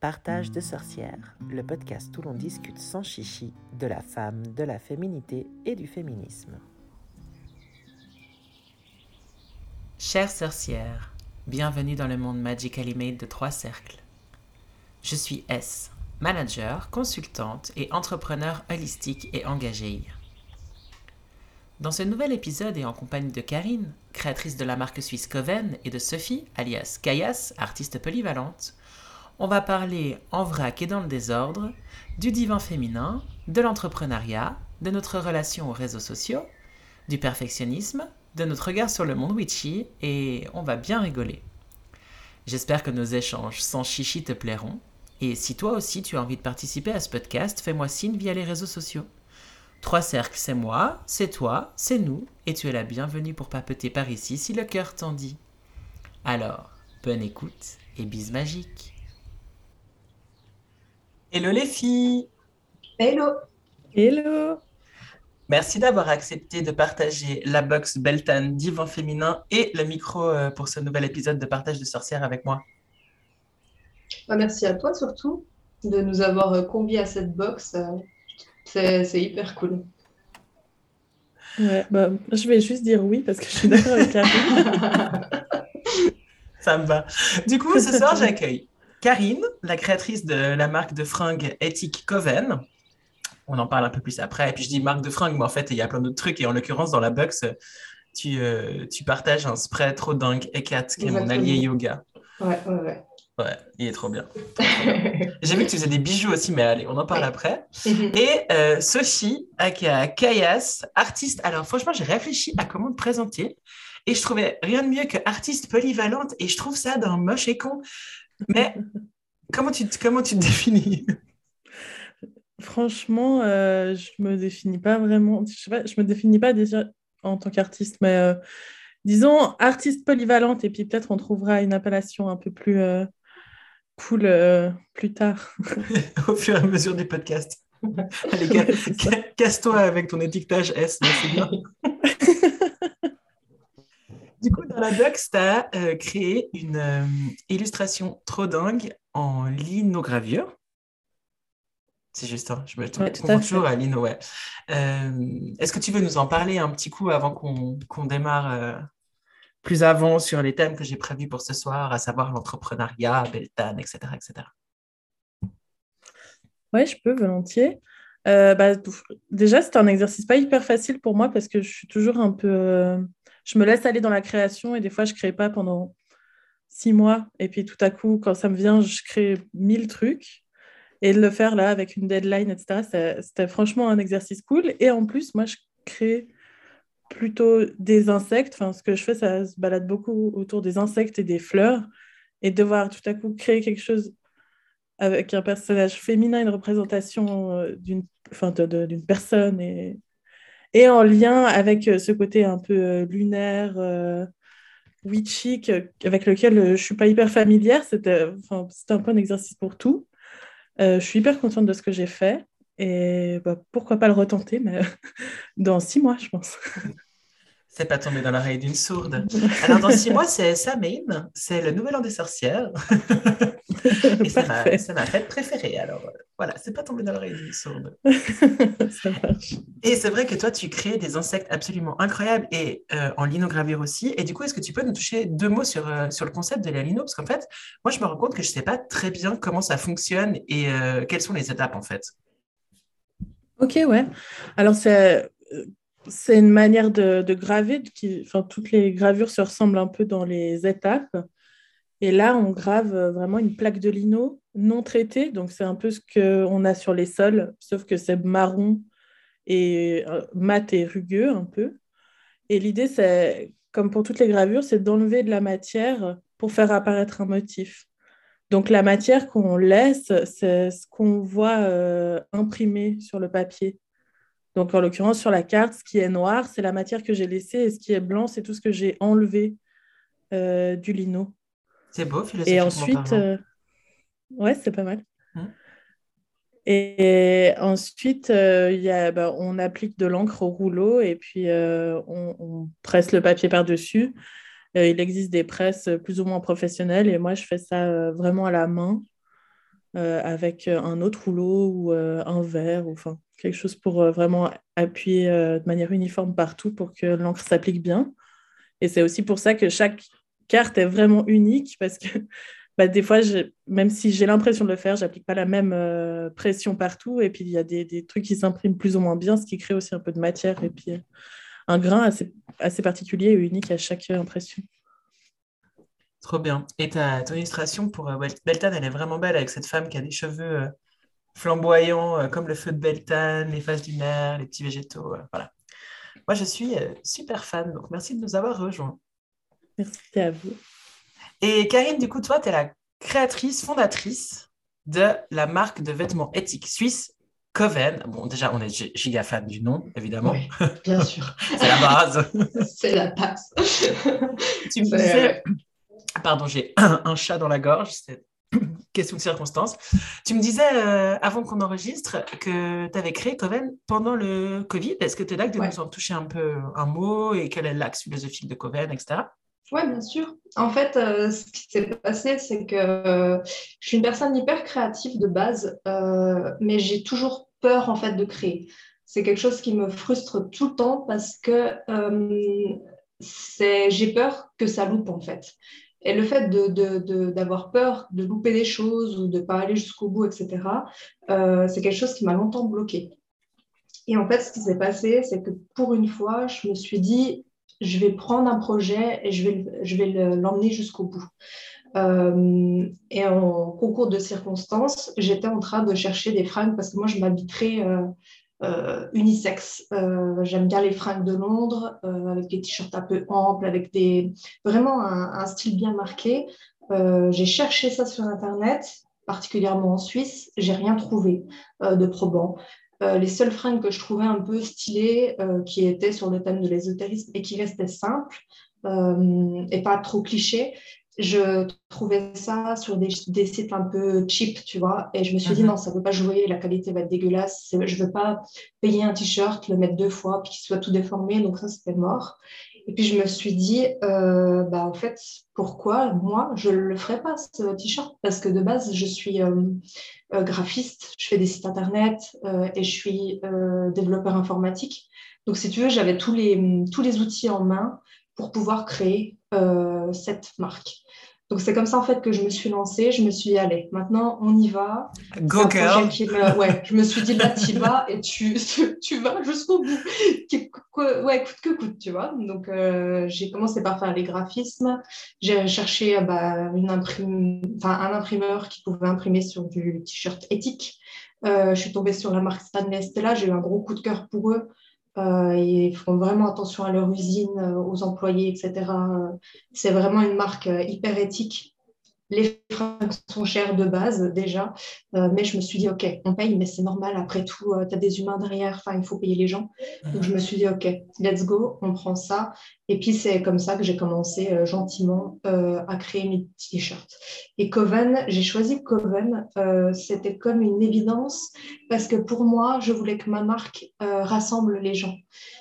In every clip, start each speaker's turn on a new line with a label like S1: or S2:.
S1: Partage de sorcières, le podcast où l'on discute sans chichi de la femme, de la féminité et du féminisme. Chères sorcières, bienvenue dans le monde magically made de trois cercles. Je suis S, manager, consultante et entrepreneur holistique et engagée. Dans ce nouvel épisode et en compagnie de Karine, créatrice de la marque suisse Coven, et de Sophie, alias Kayas, artiste polyvalente, on va parler en vrac et dans le désordre du divin féminin, de l'entrepreneuriat, de notre relation aux réseaux sociaux, du perfectionnisme, de notre regard sur le monde witchy et on va bien rigoler. J'espère que nos échanges sans chichi te plairont. Et si toi aussi tu as envie de participer à ce podcast, fais-moi signe via les réseaux sociaux. Trois cercles, c'est moi, c'est toi, c'est nous, et tu es la bienvenue pour papeter par ici si le cœur t'en dit. Alors, bonne écoute et bise magique. Hello les filles
S2: Hello
S3: Hello
S1: Merci d'avoir accepté de partager la box Beltan Divan Féminin et le micro euh, pour ce nouvel épisode de Partage de sorcières avec moi.
S2: Bah, merci à toi surtout de nous avoir euh, conviés à cette box. Euh, c'est hyper cool.
S3: Ouais, bah, je vais juste dire oui parce que je suis d'accord avec Karine.
S1: Ça me va. Du coup, ce soir, j'accueille Karine, la créatrice de la marque de fringues éthique Coven. On en parle un peu plus après. Et puis je dis marque de fringues, mais en fait, il y a plein d'autres trucs. Et en l'occurrence, dans la box, tu, euh, tu partages un spray trop dingue, Ekat, qui est mon allié yoga.
S2: Ouais, ouais, ouais.
S1: Ouais, il est trop bien. J'ai vu que tu faisais des bijoux aussi, mais allez, on en parle après. Et euh, Sophie, aka Kayas, artiste. Alors, franchement, j'ai réfléchi à comment te présenter. Et je trouvais rien de mieux que artiste polyvalente. Et je trouve ça d'un moche et con. Mais comment tu, comment tu te définis?
S3: Franchement, euh, je me définis pas vraiment. Je sais pas, je me définis pas déjà en tant qu'artiste, mais euh, disons artiste polyvalente. Et puis peut-être on trouvera une appellation un peu plus euh, cool euh, plus tard.
S1: Au fur et à mesure des podcasts. Allez, casse-toi avec ton étiquetage S, c'est bien. Du coup, dans la box, tu as euh, créé une euh, illustration trop dingue en linogravure. C'est juste, hein, je me trompe toujours à lino, ouais. Euh, est-ce que tu veux nous en parler un petit coup avant qu'on démarre plus avant sur les thèmes que j'ai prévus pour ce soir, à savoir l'entrepreneuriat, Beltan, etc. etc.
S3: Oui, je peux volontiers. Bah, déjà, c'est un exercice pas hyper facile pour moi parce que je suis toujours un peu je me laisse aller dans la création et des fois, je crée pas pendant six mois. Et puis tout à coup, quand ça me vient, je crée mille trucs. Et de le faire là avec une deadline, etc., c'était franchement un exercice cool. Et en plus, moi, je crée plutôt des insectes. Enfin, ce que je fais, ça se balade beaucoup autour des insectes et des fleurs. Et devoir tout à coup créer quelque chose avec un personnage féminin, une représentation euh, d'une enfin, personne et, et en lien avec euh, ce côté un peu euh, lunaire, euh, witchy, avec lequel je ne suis pas hyper familière. C'était un peu un exercice pour tout. je suis hyper contente de ce que j'ai fait. Et bah, pourquoi pas le retenter, mais dans six mois, je pense.
S1: C'est pas tombé dans l'oreille d'une sourde. Alors, dans six mois, c'est Samhain, c'est le nouvel an des sorcières. Et ça m'a fait préférer. Alors, euh, voilà, c'est pas tombé dans l'oreille d'une sourde. ça marche. Et c'est vrai que toi, tu crées des insectes absolument incroyables et euh, en linogravure aussi. Et du coup, est-ce que tu peux nous toucher deux mots sur, euh, sur le concept de la lino? Parce qu'en fait, moi, je me rends compte que je sais pas très bien comment ça fonctionne et quelles sont les étapes, en fait.
S3: Ok, ouais. Alors, c'est c'est une manière de, graver. Qui, enfin, toutes les gravures se ressemblent un peu dans les étapes. Et là, on grave vraiment une plaque de lino non traitée. Donc, c'est un peu ce qu'on a sur les sols, sauf que c'est marron et euh, mat et rugueux un peu. Et l'idée, c'est, comme pour toutes les gravures, c'est d'enlever de la matière pour faire apparaître un motif. Donc, la matière qu'on laisse, c'est ce qu'on voit euh, imprimé sur le papier. Donc, en l'occurrence, sur la carte, ce qui est noir, c'est la matière que j'ai laissée et ce qui est blanc, c'est tout ce que j'ai enlevé euh, du lino.
S1: C'est beau,
S3: Et ensuite, euh, ouais, c'est pas mal. Hein et ensuite, euh, y a, bah, on applique de l'encre au rouleau et puis on, on, presse le papier par-dessus. il existe des presses plus ou moins professionnelles et moi, je fais ça vraiment à la main. Avec un autre rouleau ou un verre, ou enfin quelque chose pour vraiment appuyer de manière uniforme partout pour que l'encre s'applique bien. Et c'est aussi pour ça que chaque carte est vraiment unique parce que bah, des fois, même si j'ai l'impression de le faire, j'applique pas la même euh, pression partout. Et puis, il y a des, trucs qui s'impriment plus ou moins bien, ce qui crée aussi un peu de matière et puis euh, un grain assez, assez particulier et unique à chaque impression.
S1: Trop bien. Et ta, ton illustration pour euh, Beltane, elle est vraiment belle avec cette femme qui a des cheveux flamboyants comme le feu de Beltane, les faces lunaires, les petits végétaux. voilà. Moi, je suis super fan, donc merci de nous avoir rejoints.
S3: Merci à vous.
S1: Et Karine, du coup, toi, tu es la créatrice, fondatrice de la marque de vêtements éthiques suisse Coven. Bon, déjà, on est giga fan du nom, évidemment. Oui,
S2: bien sûr.
S1: C'est la base.
S2: C'est la base.
S1: tu me disais... Pardon, j'ai un, chat dans la gorge. C'est question de circonstance. Tu me disais, euh, avant qu'on enregistre, que tu avais créé Coven pendant le Covid. Est-ce que tu es là de nous en toucher un peu un mot et quel est l'axe philosophique de Coven, etc.
S2: Oui, bien sûr. En fait, euh, ce qui s'est passé, c'est que euh, je suis une personne hyper créative de base, mais j'ai toujours peur en fait de créer. C'est quelque chose qui me frustre tout le temps parce que j'ai peur que ça loupe en fait. Et le fait d'avoir peur de louper des choses ou de ne pas aller jusqu'au bout, etc., c'est quelque chose qui m'a longtemps bloquée. Et en fait, ce qui s'est passé, c'est que pour une fois, je me suis dit, je vais prendre un projet et je vais, je vais l'emmener jusqu'au bout. Euh, et en concours de circonstances, j'étais en train de chercher des fringues parce que moi, je m'habiterais euh, euh, unisexe. J'aime bien les fringues de Londres avec des t-shirts un peu amples, avec des, vraiment un, style bien marqué. J'ai cherché ça sur Internet, particulièrement en Suisse. J'ai rien trouvé de probant. Euh, les seules fringues que je trouvais un peu stylées, euh, qui étaient sur le thème de l'ésotérisme et qui restaient simples euh, et pas trop clichés, je trouvais ça sur des, sites un peu cheap, tu vois. Et je me suis dit, mhm. non, ça ne peut pas jouer, la qualité va être dégueulasse. Je ne veux pas payer un t-shirt, le mettre deux fois, puis qu'il soit tout déformé. Donc ça, c'était mort. Et puis je me suis dit, euh, bah, en fait, pourquoi moi, je ne le ferais pas, ce t-shirt? Parce que de base, je suis euh, euh, graphiste, je fais des sites internet et je suis développeur informatique. Donc si tu veux, j'avais tous les, tous les outils en main pour pouvoir créer cette marque. Donc c'est comme ça en fait que je me suis lancée, je me suis dit allez, maintenant on y va.
S1: Go girl.
S2: Ouais, je me suis dit là tu vas et tu, tu vas jusqu'au bout. Ouais, coûte que coûte, tu vois. Donc euh, j'ai commencé par faire les graphismes, j'ai cherché bah, une imprime... enfin, un imprimeur qui pouvait imprimer sur du t-shirt éthique. Euh, je suis tombée sur la marque Stanley Stella, j'ai eu un gros coup de cœur pour eux. Euh, ils font vraiment attention à leur usine, euh, aux employés, etc. C'est vraiment une marque euh, hyper éthique les fringues sont chères de base déjà, euh, mais je me suis dit, OK, on paye, mais c'est normal, après tout, euh, tu as des humains derrière, enfin, il faut payer les gens. Donc je me suis dit, OK, let's go, on prend ça. Et puis c'est comme ça que j'ai commencé euh, gentiment à créer mes t-shirts. Et Coven, j'ai choisi Coven, c'était comme une évidence, parce que pour moi, je voulais que ma marque rassemble les gens.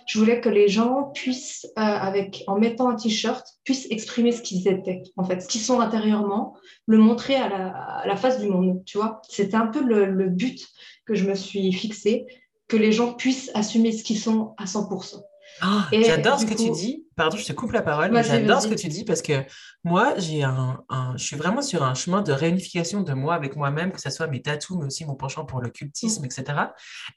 S2: Je voulais que les gens puissent, avec, en mettant un t-shirt, puissent exprimer ce qu'ils étaient, en fait, ce qu'ils sont intérieurement, le montrer à la, face du monde, tu vois. C'était un peu le, but que je me suis fixé, que les gens puissent assumer ce qu'ils sont à 100%.
S1: Ah, j'adore ce que tu dis. Pardon, je te coupe la parole, mais j'adore ce que tu dis parce que moi, j'ai un, je suis vraiment sur un chemin de réunification de moi avec moi-même, que ce soit mes tatous, mais aussi mon penchant pour le cultisme, etc.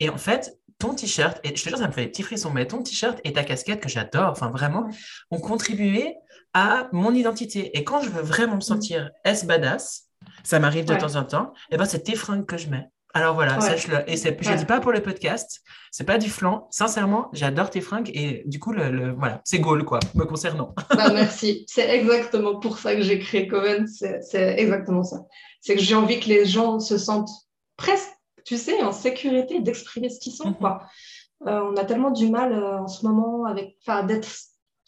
S1: Et en fait, ton t-shirt, et je te jure, ça me fait des petits frissons, mais ton t-shirt et ta casquette que j'adore, enfin vraiment, ont contribué à mon identité. Et quand je veux vraiment me mm. sentir S badass, ça m'arrive de temps en temps, et ben c'est tes fringues que je mets. Alors voilà, sache-le. Et je ne dis pas pour le podcast, c'est pas du flan. Sincèrement, j'adore tes fringues et du coup, le, voilà, c'est goal quoi, me concernant.
S2: Bah, merci. C'est exactement pour ça que j'ai créé Coven. C'est exactement ça. C'est que j'ai envie que les gens se sentent presque, tu sais, en sécurité d'exprimer ce qu'ils sont. Mm-hmm. quoi. Euh, on a tellement du mal euh, en ce moment avec, d'être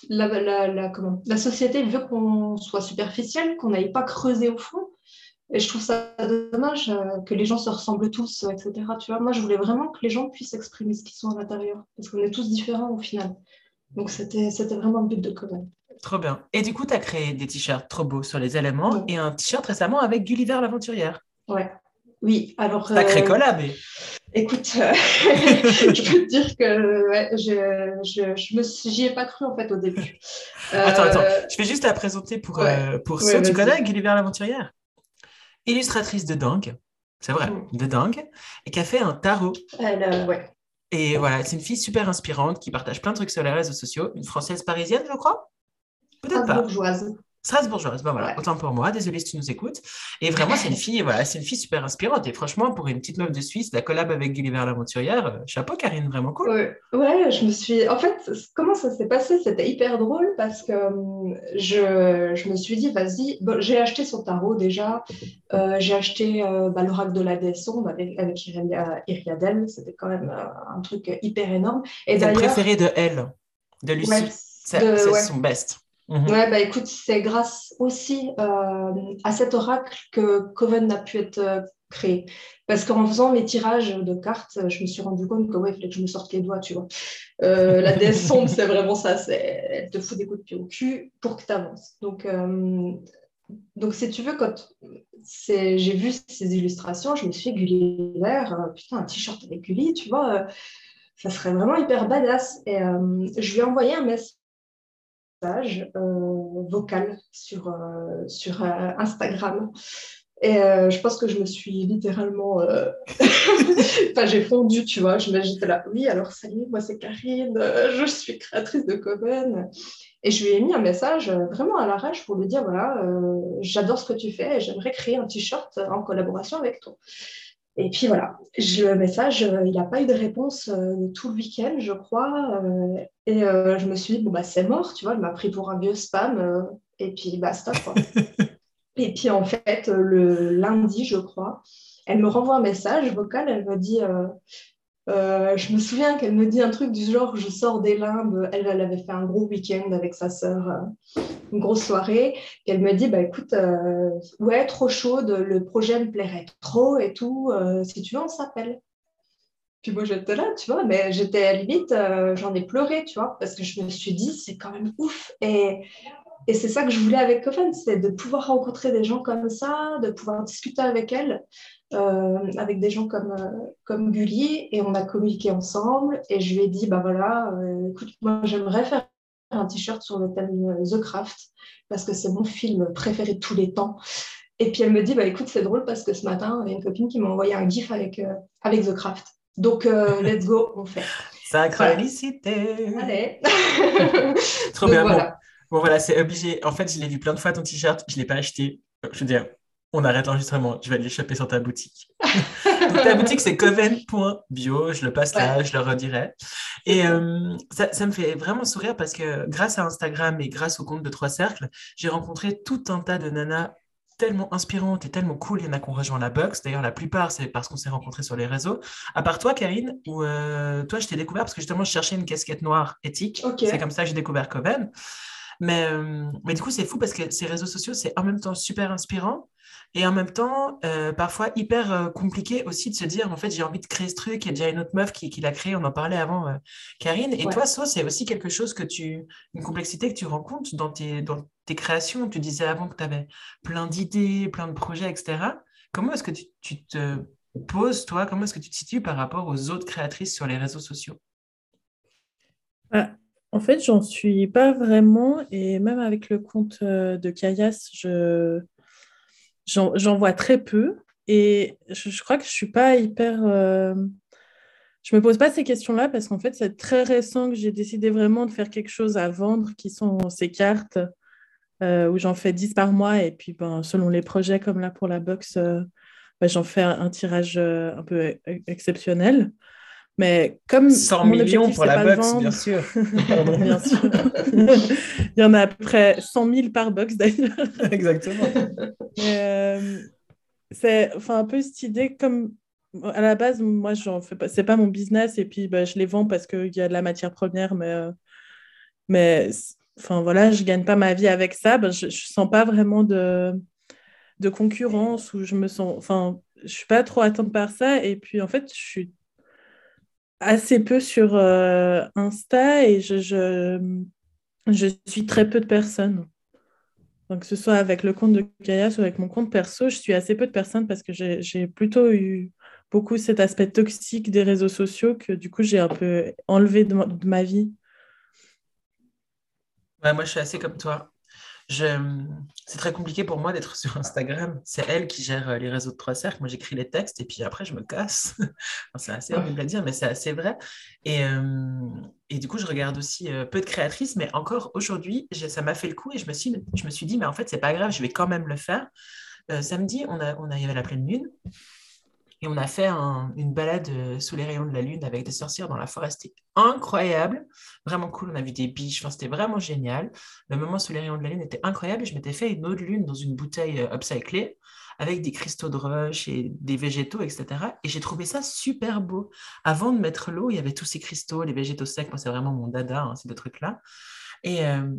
S2: la, la, comment la société veut qu'on soit superficiel, qu'on n'aille pas creuser au fond. Et je trouve ça dommage euh, que les gens se ressemblent tous, etc. Tu vois, moi, je voulais vraiment que les gens puissent exprimer ce qu'ils sont à l'intérieur, parce qu'on est tous différents au final. Donc, c'était vraiment le but de Coven.
S1: Trop bien. Et du coup, tu as créé des t-shirts trop beaux sur les éléments et un t-shirt récemment avec Gulliver l'aventurière.
S2: Ouais. Oui, alors.
S1: Sacré collab.
S2: Écoute, je peux te dire que ouais, je, je, je me j'y ai pas cru en fait au début.
S1: Attends, attends, je vais juste la présenter pour, pour ceux. tu connais Gulliver l'aventurière Illustratrice de dingue, c'est vrai, mm. de dingue, et qui a fait un tarot.
S2: Elle, ouais.
S1: Et voilà, c'est une fille super inspirante qui partage plein de trucs sur les réseaux sociaux. Une française parisienne, je crois?
S2: Peut-être pas. Bourgeoise.
S1: Strasbourgeoise, ben voilà, autant pour moi, désolé si tu nous écoutes. Et vraiment, c'est une fille, voilà, c'est une fille super inspirante. Et franchement, pour une petite meuf de Suisse, la collab avec Gulliver l'aventurière, euh, chapeau Karine, vraiment cool.
S2: Ouais, je me suis. En fait, comment ça s'est passé? C'était hyper drôle parce que hum, je, je me suis dit, vas-y, bon, j'ai acheté son tarot déjà. Euh, j'ai acheté euh, bah, l'oracle de la déesse avec, avec Iriadel. C'était quand même un truc hyper énorme.
S1: Et le préféré de elle, de Lucie. c'est son best.
S2: Mhm. Ouais, bah écoute, c'est grâce aussi euh, à cet oracle que Coven a pu être euh, créé. Parce qu'en faisant mes tirages de cartes, je me suis rendu compte que ouais, il fallait que je me sorte les doigts, tu vois. Euh, la déesse sombre, c'est vraiment ça. Elle te fout des coups de pied au cul pour que tu avances. Donc, donc, si tu veux, quand j'ai vu ces illustrations, je me suis dit, Gulliver, putain, un t-shirt avec Gulli, tu vois, ça serait vraiment hyper badass. Et je lui ai envoyé un message euh, vocal sur, euh, sur euh, Instagram. Et je pense que je me suis littéralement. enfin, j'ai fondu, tu vois. J'étais là, oui, alors salut, moi c'est Karine, je suis créatrice de Coven. Et je lui ai mis un message vraiment à l'arrache pour lui dire voilà, j'adore ce que tu fais j'aimerais créer un t-shirt en collaboration avec toi. Et puis voilà, le message, euh, il n'a pas eu de réponse euh, tout le week-end, je crois. Euh, et je me suis dit, bon, bah, c'est mort, tu vois, il m'a pris pour un vieux spam. et puis, basta, quoi. et puis, en fait, le lundi, je crois, elle me renvoie un message vocal, elle me dit euh, je me souviens qu'elle me dit un truc du genre je sors des limbes. Elle, elle avait fait un gros week-end avec sa sœur, euh, une grosse soirée. Et elle me dit bah écoute, euh, ouais, trop chaude, le projet me plairait trop et tout. si tu veux, on s'appelle. Puis moi j'étais là, tu vois, mais j'étais à limite, j'en ai pleuré, tu vois, parce que je me suis dit c'est quand même ouf. Et, et c'est ça que je voulais avec Coven, c'est de pouvoir rencontrer des gens comme ça, de pouvoir discuter avec elles. Euh, avec des gens comme, euh, comme et on a communiqué ensemble et je lui ai dit, bah voilà, euh, écoute, moi j'aimerais faire un t-shirt sur le thème The Craft parce que c'est mon film préféré de tous les temps. Et puis elle me dit, bah écoute, c'est drôle parce que ce matin, il y a une copine qui m'a envoyé un gif avec, avec The Craft. Donc, let's go, on fait.
S1: Sacralicité
S2: voilà. Allez
S1: Trop bien. Bon. bon, voilà, c'est obligé. En fait, je l'ai vu plein de fois ton t-shirt, je ne l'ai pas acheté. Je veux dire, on arrête l'enregistrement, je vais aller choper sur ta boutique. ta boutique, c'est coven.bio, je le passe là, je le redirai. Et euh, ça, me fait vraiment sourire parce que grâce à Instagram et grâce au compte de Trois Cercles, j'ai rencontré tout un tas de nanas tellement inspirantes et tellement cool. Il y en a qui ont rejoint la box. D'ailleurs, la plupart, c'est parce qu'on s'est rencontrés sur les réseaux. À part toi, Karine, où euh, toi, je t'ai découvert parce que justement, je cherchais une casquette noire éthique. C'est comme ça que j'ai découvert Coven. Mais, euh, mais du coup, c'est fou parce que ces réseaux sociaux, c'est en même temps super inspirant et en même temps, euh, parfois hyper euh, compliqué aussi de se dire, en fait, j'ai envie de créer ce truc. Il y a déjà une autre meuf qui, l'a créé, on en parlait avant, euh, Karine. Et toi, ça, c'est aussi quelque chose que tu, une complexité que tu rencontres dans tes, dans tes créations. Tu disais avant que tu avais plein d'idées, plein de projets, etc. Comment est-ce que tu, tu, te poses, toi, comment est-ce que tu te situes par rapport aux autres créatrices sur les réseaux sociaux?
S3: Bah, En fait, j'en suis pas vraiment. Et même avec le compte de Kayas, je J'en vois très peu et je, crois que je suis pas hyper. Euh... Je me pose pas ces questions-là parce qu'en fait, c'est très récent que j'ai décidé vraiment de faire quelque chose à vendre qui sont ces cartes euh, où j'en fais 10 par mois et puis ben, selon les projets comme là pour la box, euh, ben, j'en fais un, tirage un peu exceptionnel. Mais comme
S1: 100 millions pour la box, bien sûr.
S3: bien sûr. Il y en a à peu près 100 000 par box d'ailleurs.
S1: Exactement.
S3: Euh, c'est enfin, un peu cette idée comme à la base, moi, j'en fais pas, c'est pas mon business et puis bah, je les vends parce qu'il y a de la matière première, mais, euh, mais enfin voilà, je gagne pas ma vie avec ça. Bah, je, je sens pas vraiment de, de concurrence ou je me sens, enfin, je suis pas trop atteinte par ça et puis en fait, je suis assez peu sur euh, Insta et je, je, suis très peu de personnes. Donc, que ce soit avec le compte de Kaya ou avec mon compte perso, je suis assez peu de personnes parce que j'ai plutôt eu beaucoup cet aspect toxique des réseaux sociaux que du coup j'ai un peu enlevé de ma, vie.
S1: moi je suis assez comme toi. C'est très compliqué pour moi d'être sur Instagram. C'est elle qui gère euh, les réseaux de trois cercles. Moi, j'écris les textes et puis après, je me casse. c'est assez horrible à dire, mais c'est assez vrai. Et, euh, du coup, je regarde aussi euh, peu de créatrices, mais encore aujourd'hui, ça m'a fait le coup et je me suis, je me suis dit, mais en fait, c'est pas grave, je vais quand même le faire. samedi, on, a, on la pleine lune. Et on a fait une balade euh, sous les rayons de la lune avec des sorcières dans la forêt. C'était incroyable, vraiment cool. On a vu des biches, c'était vraiment génial. Le moment sous les rayons de la lune était incroyable. Je m'étais fait une autre lune dans une bouteille euh, upcyclée avec des cristaux de roche et des végétaux, etc. Et j'ai trouvé ça super beau. Avant de mettre l'eau, il y avait tous ces cristaux, les végétaux secs. Moi, c'est vraiment mon dada, hein, ces deux trucs-là. Et, euh,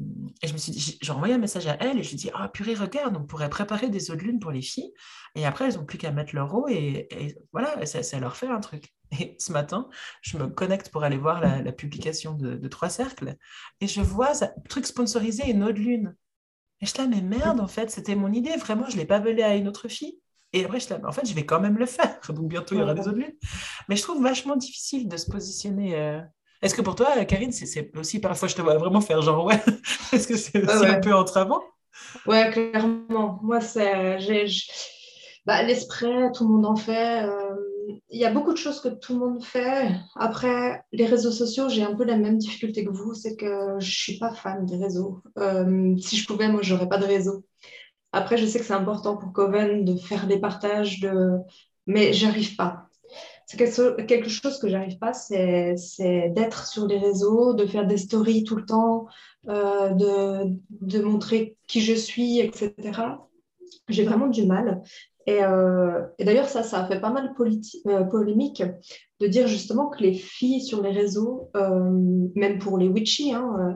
S1: et, je me suis dit, j'ai envoyé un message à elle et je lui ai dit, ah purée, regarde, on pourrait préparer des eaux de lune pour les filles. Et après, elles n'ont plus qu'à mettre leur eau et, voilà, ça, ça, leur fait un truc. Et ce matin, je me connecte pour aller voir la, publication de, Trois Cercles et je vois ça, truc sponsorisé, une eau de lune. Et je là, mais merde, en fait, c'était mon idée. Vraiment, je ne l'ai pas volé à une autre fille. Et après, je là, en fait, je vais quand même le faire. Donc bientôt, il y aura des eaux de lune. Mais je trouve vachement difficile de se positionner. Euh, est-ce que pour toi, Karine, c'est aussi parfois, je te vois vraiment faire genre, ouais, est-ce que c'est un peu entravant
S2: Ouais, clairement. Moi, c'est. Bah, L'esprit, tout le monde en fait. Euh, il y a beaucoup de choses que tout le monde fait. Après, les réseaux sociaux, j'ai un peu la même difficulté que vous, c'est que je ne suis pas fan des réseaux. Euh, si je pouvais, moi, je n'aurais pas de réseau. Après, je sais que c'est important pour Coven de faire des partages, de... mais j'arrive pas c'est quelque chose que j'arrive pas, c'est d'être sur les réseaux, de faire des stories tout le temps, euh, de, de, montrer qui je suis, etc. J'ai vraiment du mal. Et, euh, et d'ailleurs, ça, ça a fait pas mal euh, polémique de dire justement que les filles sur les réseaux, même pour les witchy, hein, euh,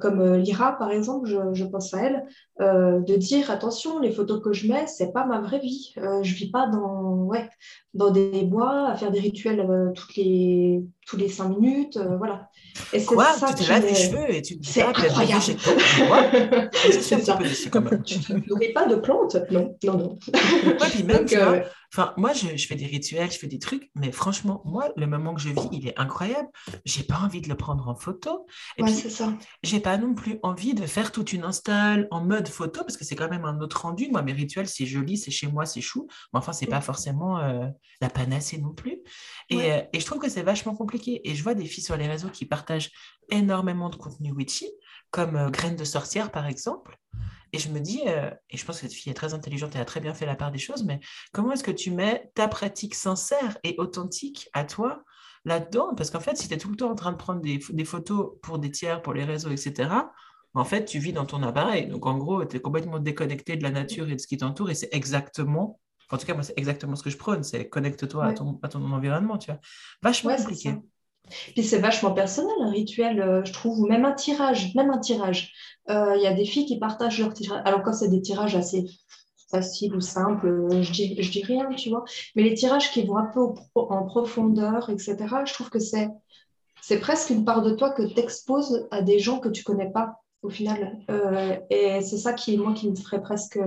S2: comme euh, Lyra par exemple, je, pense à elle, euh, de dire attention, les photos que je mets, c'est pas ma vraie vie. je vis pas dans, ouais, dans des bois à faire des rituels toutes les, tous les cinq minutes, voilà.
S1: Et c'est Quoi? ça Tu te laves les cheveux et tu
S2: te dis c'est incroyable.
S1: c'est un peu déçu quand même.
S2: Tu n'aurais pas de plantes? Non, non, non.
S1: Ouais, puis même, tu vois, Enfin, moi, je, je, fais des rituels, je fais des trucs, mais franchement, moi, le moment que je vis, il est incroyable. J'ai pas envie de le prendre en photo.
S2: Et ouais, c'est ça.
S1: J'ai pas non plus envie de faire toute une install en mode photo parce que c'est quand même un autre rendu. Moi, mes rituels, c'est joli, c'est chez moi, c'est chou. Mais enfin, c'est pas forcément euh, la panacée non plus. Et, euh, et je trouve que c'est vachement compliqué. Et je vois des filles sur les réseaux qui partagent énormément de contenu witchy, comme euh, Graines de sorcière, par exemple. Et je me dis, euh, et je pense que cette fille est très intelligente et a très bien fait la part des choses, mais comment est-ce que tu mets ta pratique sincère et authentique à toi là-dedans? Parce qu'en fait, si tu es tout le temps en train de prendre des, photos pour des tiers, pour les réseaux, etc., en fait, tu vis dans ton appareil. Donc, en gros, tu es complètement déconnecté de la nature et de ce qui t'entoure. Et c'est exactement, en tout cas, moi, c'est exactement ce que je prône c'est connecte-toi à, ton, à ton environnement, tu vois. Vachement compliqué.
S2: Puis c'est vachement personnel, un rituel, euh, je trouve, ou même un tirage, même un tirage. Euh, il y a des filles qui partagent leurs tirages. Alors quand c'est des tirages assez faciles ou simples, euh, je dis, je dis rien, tu vois. Mais les tirages qui vont un peu en profondeur, etc., je trouve que c'est, c'est presque une part de toi que tu exposes à des gens que tu connais pas au final. et c'est ça qui, moi, qui me ferait presque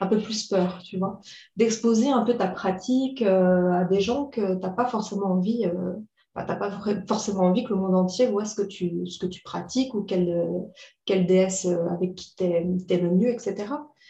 S2: un peu plus peur, tu vois. D'exposer un peu ta pratique à des gens que tu n'as pas forcément envie bah, tu n'as pas forcément envie que le monde entier voit ce que tu, ce que tu pratiques ou quelle, quelle déesse euh, avec qui tu es, le mieux, etc.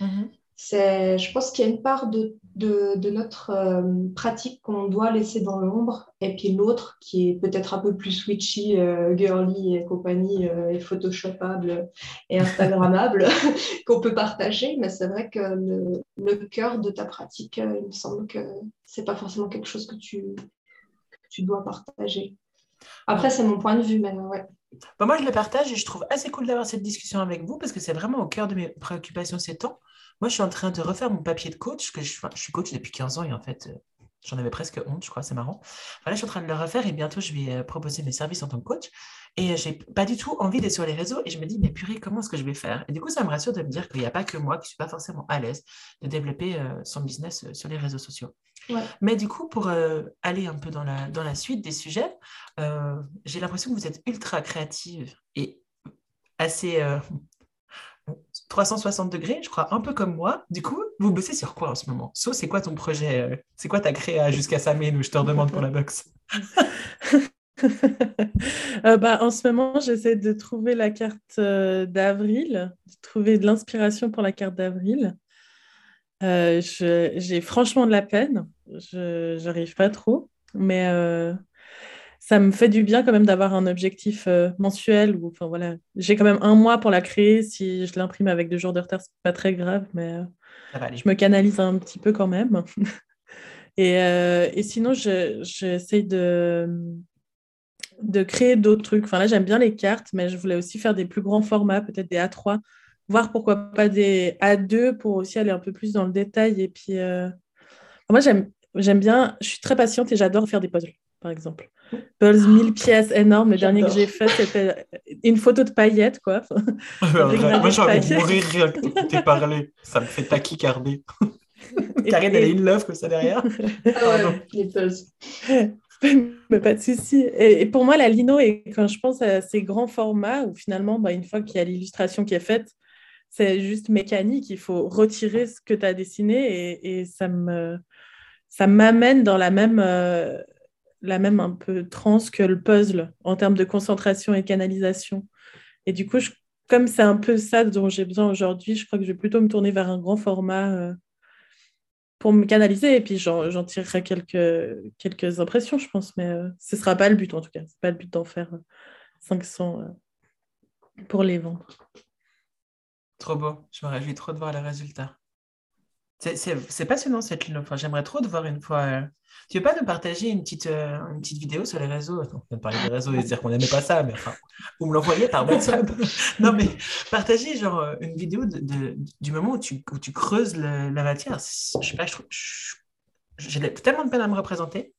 S2: Mm-hmm. C'est, je pense qu'il y a une part de, de, notre euh, pratique qu'on doit laisser dans l'ombre, et puis l'autre qui est peut-être un peu plus switchy, euh, girly et compagnie, et photoshopable et instagrammable, qu'on peut partager. Mais c'est vrai que le, le cœur de ta pratique, il me semble que c'est pas forcément quelque chose que tu, tu dois partager. Après, c'est mon point de vue, mais ouais.
S1: Bah, moi, je le partage et je trouve assez cool d'avoir cette discussion avec vous parce que c'est vraiment au cœur de mes préoccupations ces temps. Moi, je suis en train de refaire mon papier de coach, que je, je suis coach depuis 15 ans et en fait, euh, j'en avais presque honte, je crois, c'est marrant. Voilà, je suis en train de le refaire et bientôt, je vais euh, proposer mes services en tant que coach. Et j'ai pas du tout envie d'être sur les réseaux et je me dis, mais purée, comment est-ce que je vais faire? Et du coup, ça me rassure de me dire qu'il n'y a pas que moi qui ne suis pas forcément à l'aise de développer euh, son business euh, sur les réseaux sociaux. Mais du coup, pour euh, aller un peu dans la, dans la suite des sujets, j'ai l'impression que vous êtes ultra créative et assez 360 degrés, je crois, un peu comme moi. Du coup, vous bossez sur quoi en ce moment? So, c'est quoi ton projet euh, C'est quoi ta créa jusqu'à Samine où je te redemande pour la boxe?
S3: Euh, bah, En ce moment, j'essaie de trouver la carte euh, d'avril, de trouver de l'inspiration pour la carte d'avril. j'ai franchement de la peine, je n'arrive pas trop, mais ça me fait du bien quand même d'avoir un objectif euh, mensuel. Ou, enfin, voilà. J'ai quand même un mois pour la créer. Si je l'imprime avec deux jours de retard, c'est pas très grave, mais euh, je me canalise un petit peu quand même. et, euh, et, sinon, j'essaye de, de créer d'autres trucs. Enfin, là, j'aime bien les cartes, mais je voulais aussi faire des plus grands formats, peut-être des A3, voire pourquoi pas des A2 pour aussi aller un peu plus dans le détail. Et puis, moi, j'aime bien, je suis très patiente et j'adore faire des puzzles, par exemple. Pulse 1000 pièces énormes. Le dernier que j'ai fait, c'était une photo de paillettes, quoi.
S1: moi, j'ai envie de mourir rien que t'es parlé. Ça me fait taquicarder. Karine, elle est une love comme ça derrière.
S2: Ah ouais.
S3: Mais pas de souci. Et, pour moi, la lino, et quand je pense à ces grands formats où finalement, bah, une fois qu'il y a l'illustration qui est faite, c'est juste mécanique. Il faut retirer ce que tu as dessiné et, et ça me ça m'amène dans la même euh, la même un peu trans que le puzzle en termes de concentration et canalisation. Et du coup, comme c'est un peu ça dont j'ai besoin aujourd'hui, je crois que je vais plutôt me tourner vers un grand format euh, pour me canaliser. Et puis, j'en tirerai quelques, quelques impressions, je pense. Mais euh, ce ne sera pas le but, en tout cas. Ce n'est pas le but d'en faire 500 euh, pour les vendre.
S1: Trop beau. Je me réjouis trop de voir les résultats. C'est passionnant cette ligne. Enfin, J'aimerais trop te voir une fois. Euh. Tu veux pas nous partager une petite, euh, une petite vidéo sur les réseaux? Attends, on vient de parler des réseaux et dire qu'on n'aimait pas ça, mais enfin, vous me l'envoyez par WhatsApp. non, mais partager genre euh, une vidéo de, du moment où tu, où tu creuses la matière. Je sais pas, j'ai tellement de peine à me représenter.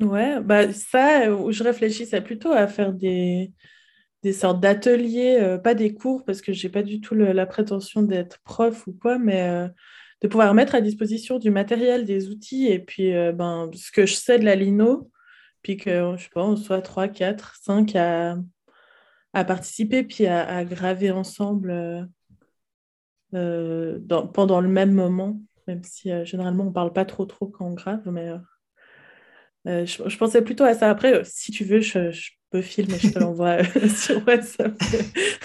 S3: Ouais, bah ça, où je réfléchissais plutôt à faire des, des sortes d'ateliers, pas des cours, parce que j'ai pas du tout la prétention d'être prof ou quoi, mais de pouvoir mettre à disposition du matériel, des outils, et puis euh, ben, ce que je sais de la lino, puis que, je sais pas, on soit 3, 4, 5 à, à participer, puis à, graver ensemble euh, euh, dans, pendant le même moment, même si généralement on parle pas trop trop quand on grave, mais je, pensais plutôt à ça. Après, si tu veux, je, je peux filmer, je te l'envoie sur WhatsApp.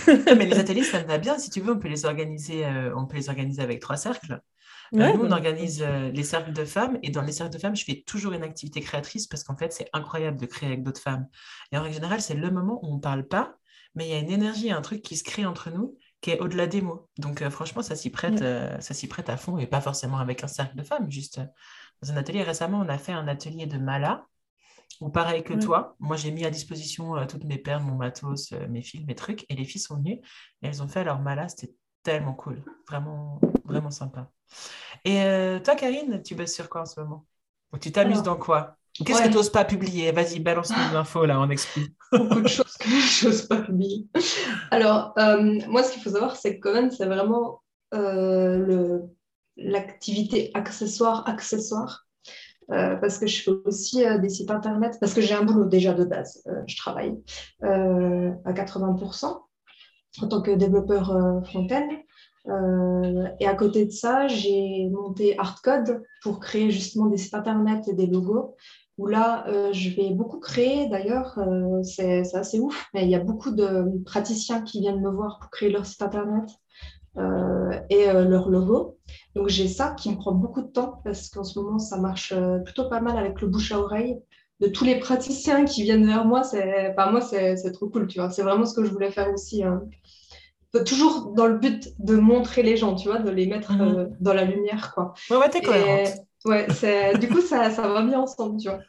S1: mais les ateliers, ça me va bien. Si tu veux, on peut les organiser, on peut les organiser avec trois cercles. Euh, nous, on organise euh, les cercles de femmes et dans les cercles de femmes, je fais toujours une activité créatrice parce qu'en fait, c'est incroyable de créer avec d'autres femmes. Et en règle générale, c'est le moment où on ne parle pas, mais il y a une énergie, un truc qui se crée entre nous qui est au-delà des mots. Donc, euh, franchement, ça s'y prête, ça s'y prête à fond et pas forcément avec un cercle de femmes, juste dans un atelier. Récemment, on a fait un atelier de mala. Ou pareil que toi, moi j'ai mis à disposition toutes mes perles, mon matos, mes fils, mes trucs, et les filles sont venues et elles ont fait leur mala, c'était tellement cool, vraiment, vraiment sympa. Et euh, toi, Karine, tu bosses sur quoi en ce moment? Ou tu t'amuses dans quoi? Qu'est-ce que tu n'oses pas publier? Vas-y, balance-nous l'info là, on explique.
S2: Beaucoup de choses que je n'ose pas publier. Alors, euh, moi, ce qu'il faut savoir, c'est que Coven, c'est vraiment euh, l'activité accessoire, accessoire. parce que je fais aussi des sites internet, parce que j'ai un boulot déjà de base. je travaille à 80% en tant que développeur front-end. Euh, et à côté de ça, j'ai monté Artcode pour créer justement des sites internet et des logos. Où là, euh, je vais beaucoup créer. D'ailleurs, euh, c'est assez ouf, mais il y a beaucoup de praticiens qui viennent me voir pour créer leur site internet et leur logo. Donc j'ai ça qui me prend beaucoup de temps parce qu'en ce moment, ça marche plutôt pas mal avec le bouche à oreille de tous les praticiens qui viennent vers moi. C'est, moi, c'est trop cool, tu vois. C'est vraiment ce que je voulais faire aussi. Hein toujours dans le but de montrer les gens, tu vois, de les mettre mhm. euh, dans la lumière, quoi.
S1: Ouais, ouais, t'es cohérente.
S2: Ouais, du coup, ça, ça va bien ensemble, tu vois.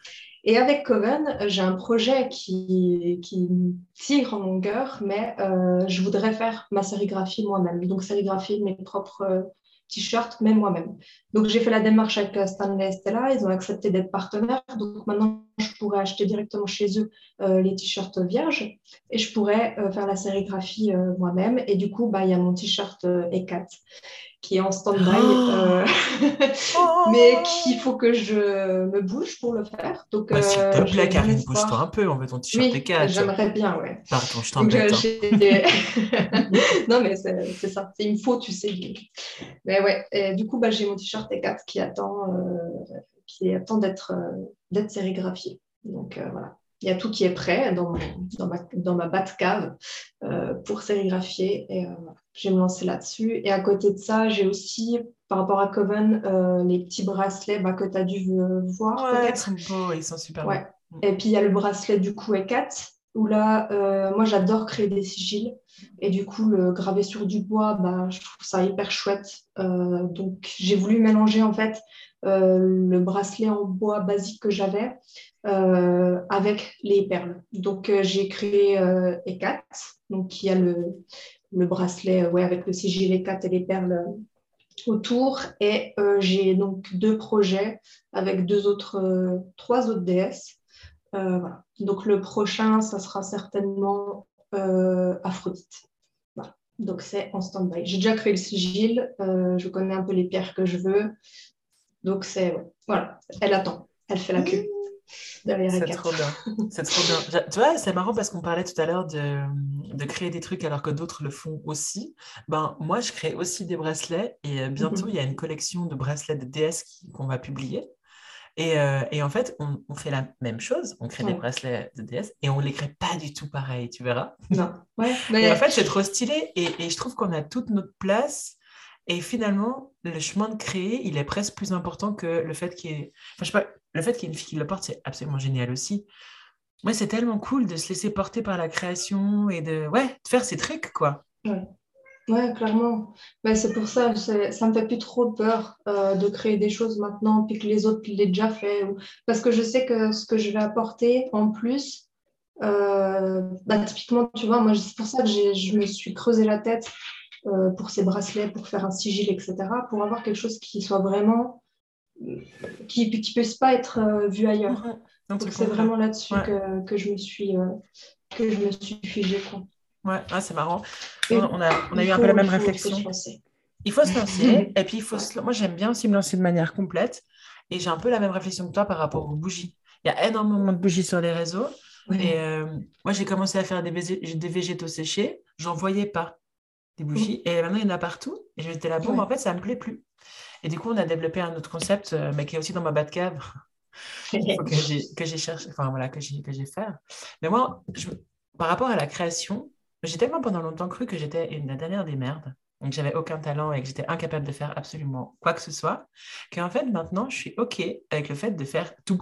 S2: Et avec Coven, j'ai un projet qui, qui tire en mon cœur, mais euh, je voudrais faire ma sérigraphie moi-même. Donc, sérigraphie, mes propres euh, t-shirts, même moi-même. Donc, j'ai fait la démarche avec Stanley et Stella. Ils ont accepté d'être partenaires. Donc, maintenant, je pourrais acheter directement chez eux les t-shirts vierges et je pourrais faire la sérigraphie moi-même. Et du coup, bah, il y a mon t-shirt E4 qui est en stand-by, euh, oh mais qu'il faut que je me bouge pour le faire. Donc,
S1: bah, S'il te euh, plaît, Karine, bouge-toi un peu, on veut ton t-shirt
S2: oui, J'aimerais bien, ouais.
S1: Pardon, je t'embête.
S2: Hein. non, mais c'est ça, il me faut, tu sais. Mais ouais, et du coup, bah, j'ai mon t-shirt E4 qui attend, euh, qui attend d'être sérigraphié. Donc voilà il y a tout qui est prêt dans, dans ma, dans ma cave euh, pour sérigraphier. Et euh, je vais me lancer là-dessus. Et à côté de ça, j'ai aussi, par rapport à Coven, euh, les petits bracelets bah, que tu as dû voir.
S1: Ouais, ils sont beaux, ils sont super
S2: ouais. beaux. Et puis, il y a le bracelet du coup E4, où là, moi, j'adore créer des sigils. Et du coup, le graver sur du bois, bah, je trouve ça hyper chouette. donc, j'ai voulu mélanger en fait le bracelet en bois basique que j'avais euh, avec les perles. Donc, euh, j'ai créé euh, E4, donc qui a le, le bracelet ouais, avec le sigil E4 et les perles autour. Et j'ai donc deux projets avec deux autres, trois autres déesses. Voilà. Donc, le prochain, ça sera certainement Aphrodite. Voilà. Donc, c'est en stand-by. J'ai déjà créé le sigil, je connais un peu les pierres que je veux. Donc, c'est, voilà, elle attend, elle fait la queue.
S1: C'est trop bien. C'est trop bien. Tu vois, c'est marrant parce qu'on parlait tout à l'heure de, de, créer des trucs alors que d'autres le font aussi. Ben, moi, je crée aussi des bracelets et euh, bientôt, mhm. il y a une collection de bracelets de DS qu'on va publier. Et, euh, et, en fait, on, on, fait la même chose. On crée des bracelets de DS et on les crée pas du tout pareil, tu verras.
S2: Non. Ouais,
S1: mais... en fait, c'est trop stylé et, et je trouve qu'on a toute notre place. Et finalement, le chemin de créer, il est presque plus important que le fait qu'il y ait... Enfin, je sais pas, le fait qu'il y ait une fille qui le porte, c'est absolument génial aussi. Moi, c'est tellement cool de se laisser porter par la création et de, ouais, de faire ces trucs, quoi.
S2: Ouais, ouais clairement. Mais c'est pour ça, ça me fait plus trop peur euh, de créer des choses maintenant, puis que les autres l'aient déjà fait. Parce que je sais que ce que je vais apporter en plus, euh, bah, typiquement, tu vois, moi, c'est pour ça que je me suis creusé la tête euh, pour ces bracelets, pour faire un sigil, etc., pour avoir quelque chose qui soit vraiment qui ne puisse pas être vu ailleurs. Donc c'est vraiment là-dessus que, que, je me suis que je me suis figée. Quoi.
S1: Ouais, ah, c'est marrant. on a, on a eu un peu la même réflexion. Il faut se lancer. et puis, il faut moi, j'aime bien aussi me lancer de manière complète. Et j'ai un peu la même réflexion que toi par rapport aux bougies. Il y a énormément de bougies sur les réseaux. Et euh, moi, j'ai commencé à faire des, des végétaux séchés. J'en voyais pas des bougies. Et maintenant, il y en a partout. Et j'étais là, bon, en fait, ça me plaît plus. Et du coup, on a développé un autre concept, euh, mais qui est aussi dans ma Batcave, que j'ai cherché, enfin voilà, que j'ai fait. Mais moi, par rapport à la création, j'ai tellement pendant longtemps cru que j'étais la dernière des merdes, donc j'avais aucun talent et que j'étais incapable de faire absolument quoi que ce soit, qu'en fait maintenant, je suis OK avec le fait de faire tout.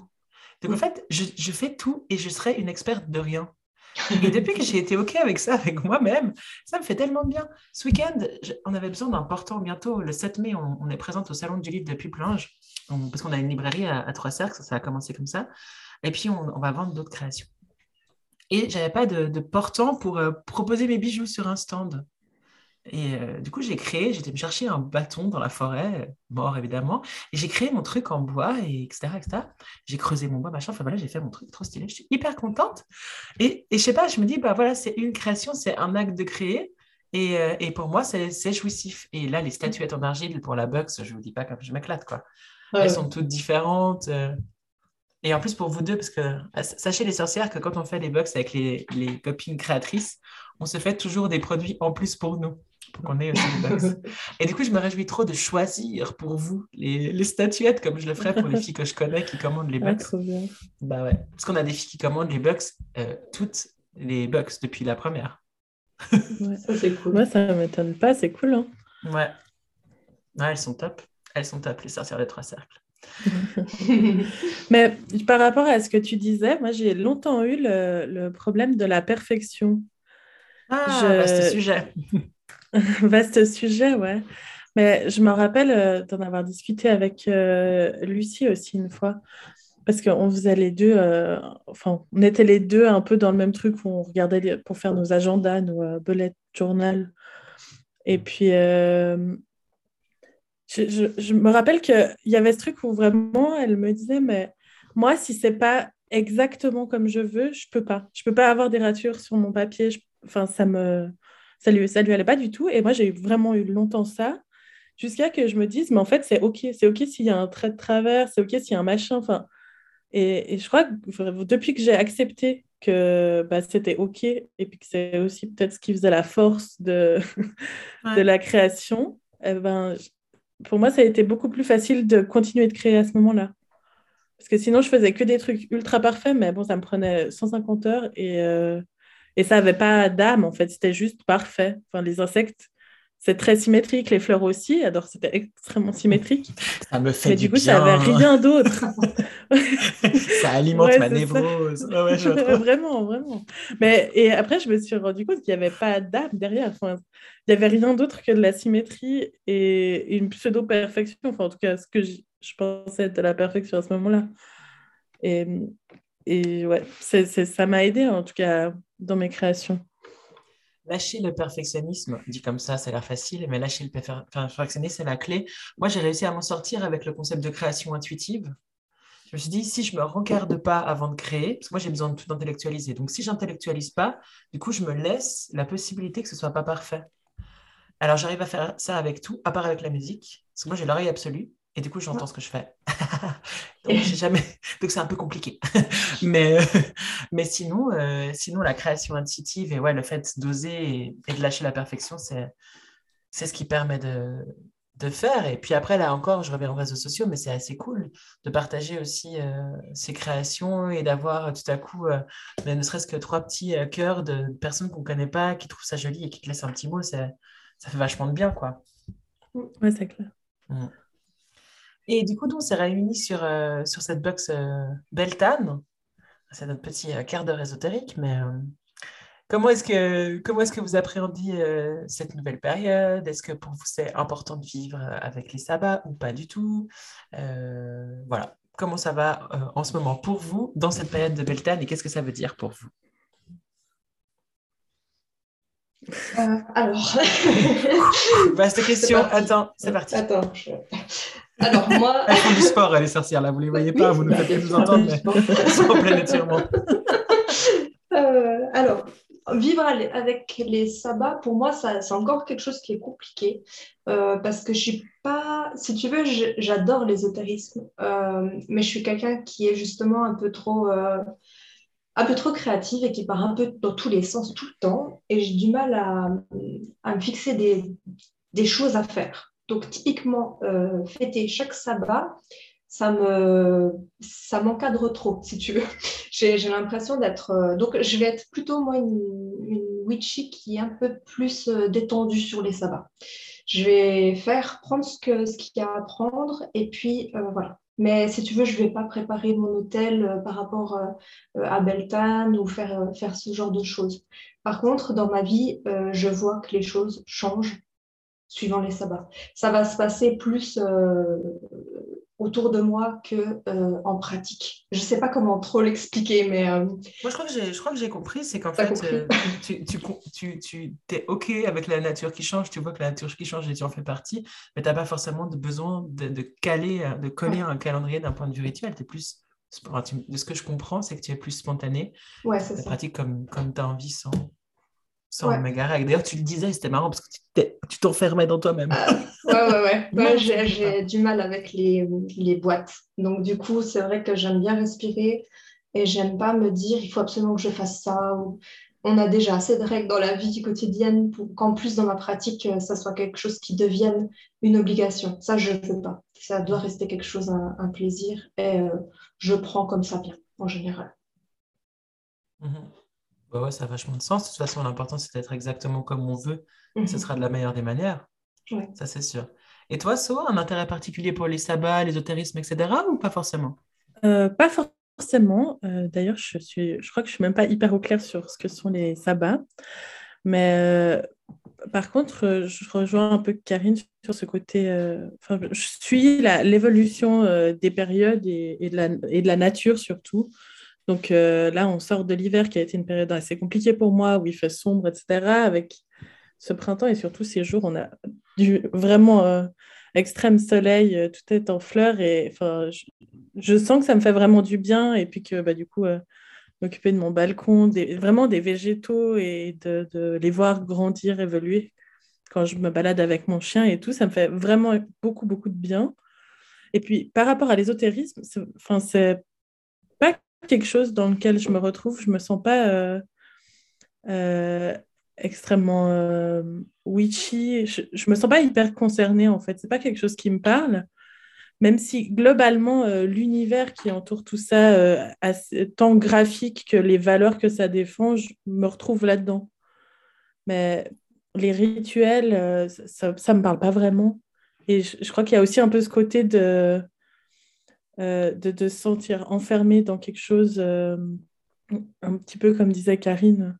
S1: Donc en fait, je, je fais tout et je serai une experte de rien. Et depuis que j'ai été OK avec ça, avec moi-même, ça me fait tellement bien. Ce week-end, on avait besoin d'un portant bientôt. Le 7 mai, on, est présente au Salon du Livre de Puplinge, parce qu'on a une librairie à, Trois Cercles, ça a commencé comme ça. Et puis, on, va vendre d'autres créations. Et j'avais pas de, de portant pour euh, proposer mes bijoux sur un stand. Et euh, du coup, j'ai créé, j'étais me chercher un bâton dans la forêt, mort évidemment, et j'ai créé mon truc en bois, et etc. etc. J'ai creusé mon bois, machin, enfin voilà, j'ai fait mon truc trop stylé, je suis hyper contente. Et, et je sais pas, je me dis, bah voilà, c'est une création, c'est un acte de créer, et, euh, et pour moi, c'est jouissif. Et là, les statuettes en argile pour la box, je vous dis pas comme je m'éclate, quoi. Elles sont toutes différentes. Euh. Et en plus, pour vous deux, parce que sachez les sorcières que quand on fait les box avec les, les copines créatrices, on se fait toujours des produits en plus pour nous pour qu'on ait aussi des Et du coup, je me réjouis trop de choisir pour vous les, les, statuettes comme je le ferais pour les filles que je connais qui commandent les bucks. Bah ouais. Parce qu'on a des filles qui commandent les bucks, euh, toutes les bucks depuis la première.
S3: Ouais. Ça, c'est cool. Moi, ça ne m'étonne pas, c'est cool. Hein.
S1: Ouais. ouais. Elles sont top. Elles sont top, les sorcières des trois cercles.
S3: Mais par rapport à ce que tu disais, moi j'ai longtemps eu le, le, problème de la perfection.
S1: Ah, je... vaste sujet.
S3: Vaste sujet, ouais. Mais je me rappelle euh, d'en avoir discuté avec euh, Lucie aussi une fois. Parce qu'on faisait les deux, euh, enfin, on était les deux un peu dans le même truc où on regardait pour faire nos agendas, nos bullet journal. Et puis, je, je, me rappelle qu'il y avait ce truc où vraiment elle me disait, mais moi, si c'est pas exactement comme je veux, je peux pas. Je peux pas avoir des ratures sur mon papier. Enfin, ça me, ça lui, ça lui allait pas du tout. Et moi, j'ai vraiment eu longtemps ça, jusqu'à que je me dise, mais en fait, c'est ok. C'est ok s'il y a un trait de travers, c'est ok s'il y a un machin. Enfin, et, et je crois que depuis que j'ai accepté que bah, c'était ok, et puis que c'est aussi peut-être ce qui faisait la force de, de la création, eh ben, pour moi, ça a été beaucoup plus facile de continuer de créer à ce moment-là. Parce que sinon, je faisais que des trucs ultra parfaits, mais bon, ça me prenait 150 heures et, euh, et ça n'avait pas d'âme, en fait. C'était juste parfait. Enfin, les insectes, c'est très symétrique, les fleurs aussi. Alors, c'était extrêmement symétrique.
S1: Ça me fait
S3: mais
S1: du,
S3: coup,
S1: bien.
S3: ça n'avait rien d'autre.
S1: ça alimente
S3: Ouais,
S1: ma névrose. Ouais, je
S3: vraiment, vraiment. Mais, et après, je me suis rendu compte qu'il n'y avait pas d'âme derrière. Enfin, il n'y avait rien d'autre que de la symétrie et une pseudo-perfection. Enfin, en tout cas, ce que je, je pensais être de la perfection à ce moment-là. Et, et ouais, ça m'a aidé en tout cas dans mes créations.
S1: Lâcher le perfectionnisme, dit comme ça, ça a l'air facile, mais lâcher le perfe- perfectionnisme, c'est la clé. Moi, j'ai réussi à m'en sortir avec le concept de création intuitive. Je me suis dit, si je me regarde pas avant de créer, parce que moi, j'ai besoin de tout intellectualiser. Donc, si j'intellectualise pas, du coup, je me laisse la possibilité que ce soit pas parfait. Alors, j'arrive à faire ça avec tout, à part avec la musique, parce que moi, j'ai l'oreille absolue, et du coup, j'entends ce que je fais. Donc, j'ai jamais... Donc, c'est un peu compliqué. mais, mais sinon, euh, sinon, la création intuitive et ouais, le fait d'oser et, et de lâcher la perfection, c'est, c'est ce qui permet de, de faire. Et puis après, là encore, je reviens aux réseaux sociaux, mais c'est assez cool de partager aussi euh, ses créations et d'avoir euh, tout à coup, euh, mais ne serait-ce que trois petits euh, cœurs de personnes qu'on ne connaît pas, qui trouvent ça joli et qui te laissent un petit mot, ça, ça fait vachement de bien, quoi.
S3: Ouais, c'est clair.
S1: Et du coup, nous, on s'est réunis sur, euh, sur cette box euh, Beltane. C'est notre petit euh, quart d'heure ésotérique, mais euh, comment est-ce que, comment est-ce que vous appréhendez euh, cette nouvelle période? Est-ce que pour vous, c'est important de vivre avec les sabbats ou pas du tout? Voilà. Comment ça va en ce moment pour vous dans cette période de Beltane et qu'est-ce que ça veut dire pour vous?
S2: Alors,
S1: Vaste question. Attends, c'est parti.
S2: attends. je- Alors, moi,
S1: Elles font du sport, les sorcières, là. Vous les voyez pas, vous ne faites pas nous entendre, mais elles sont en plein étirement.
S2: Euh, alors, vivre avec les sabbats, pour moi, c'est encore quelque chose qui est compliqué euh, parce que je suis pas, si tu veux, j'adore l'ésotérisme, euh, mais je suis quelqu'un qui est justement un peu trop, euh, un peu trop créative et qui part un peu dans tous les sens tout le temps, et j'ai du mal à, à me fixer des, des choses à faire. Donc, typiquement, euh, fêter chaque sabbat, ça me, ça m'encadre trop, si tu veux. J'ai, l'impression d'être. euh, donc, je vais être plutôt, moi, une, une witchy qui est un peu plus euh, détendue sur les sabbats. Je vais faire, prendre ce que, ce qu'il y a à prendre, et puis voilà. Mais si tu veux, je ne vais pas préparer mon hôtel par rapport à Beltane ou faire, faire ce genre de choses. Par contre, dans ma vie, je vois que les choses changent suivant les sabbats. Ça va se passer plus euh, autour de moi que euh, en pratique. Je ne sais pas comment trop l'expliquer, mais euh,
S1: Moi, je crois que j'ai, je crois que j'ai compris, c'est qu'en fait, tu, tu, tu, tu es OK avec la nature qui change, tu vois que la nature qui change et tu en fais partie, mais tu n'as pas forcément de besoin de, de caler, de coller
S2: Ouais.
S1: un calendrier d'un point de vue rituel. T'es plus, tu- de ce que je comprends, c'est que tu es plus spontané,
S2: ouais, c'est
S1: tu
S2: ça.
S1: pratiques comme, comme tu as envie sans, sans
S2: Ouais.
S1: méga règle. D'ailleurs, tu le disais, c'était marrant parce que tu t'enfermais dans toi-même.
S2: Ouais, ouais, ouais. Ouais,
S1: je
S2: j'ai, du mal avec les, les boîtes. Donc, du coup, c'est vrai que j'aime bien respirer et j'aime pas me dire il faut absolument que je fasse ça. Ou... On a déjà assez de règles dans la vie quotidienne pour qu'en plus, dans ma pratique, euh, ça soit quelque chose qui devienne une obligation. Ça, je ne veux pas. Ça doit rester quelque chose, un, un plaisir. Et euh, je prends comme ça vient, en général.
S1: Mhm. Bah ouais, ça a vachement de sens. De toute façon, l'important, c'est d'être exactement comme on veut.
S2: Mhm.
S1: Ce sera de la meilleure des manières.
S2: Ouais.
S1: Ça, c'est sûr. Et toi, So, un intérêt particulier pour les sabbats, l'ésotérisme, etc., ou pas forcément?
S3: Euh, pas forcément. Euh, D'ailleurs, je suis, je crois que je suis même pas hyper au clair sur ce que sont les sabbats. Mais euh, par contre, je rejoins un peu Karine sur ce côté. Enfin, je suis l'évolution des périodes et, et de la, et de la nature surtout. Donc euh, là, on sort de l'hiver qui a été une période assez compliquée pour moi, où il fait sombre, etc. Avec ce printemps et surtout ces jours, on a dû vraiment euh, extrême soleil, tout est en fleurs. Et enfin, je, sens que ça me fait vraiment du bien. Et puis que bah, du coup, m'occuper de mon balcon, vraiment des végétaux et de, les voir grandir, évoluer quand je me balade avec mon chien et tout, ça me fait vraiment beaucoup, beaucoup de bien. Et puis, par rapport à l'ésotérisme, c'est pas quelque chose dans lequel je me retrouve. Je me sens pas euh, euh, extrêmement euh, witchy. Je, je me sens pas hyper concernée, en fait. C'est pas quelque chose qui me parle. Même si globalement, l'univers qui entoure tout ça, tant graphique que les valeurs que ça défend, je me retrouve là-dedans. Mais les rituels, ça ne me parle pas vraiment. Et je, crois qu'il y a aussi un peu ce côté de, euh, de, se sentir enfermé dans quelque chose, euh, un petit peu comme disait Karine,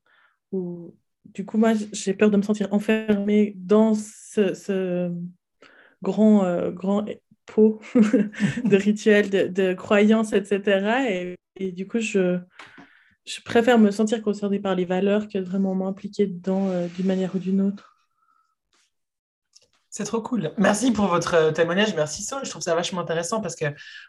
S3: où du coup, moi, j'ai peur de me sentir enfermée dans ce, ce grand, euh, grand pot de rituels, de, croyances, etc. Et, et, du coup, je, je préfère me sentir concernée par les valeurs que vraiment m'impliquer dedans d'une manière ou d'une autre.
S1: C'est trop cool. Merci pour votre euh, témoignage. Merci Sol. Je trouve ça vachement intéressant parce que,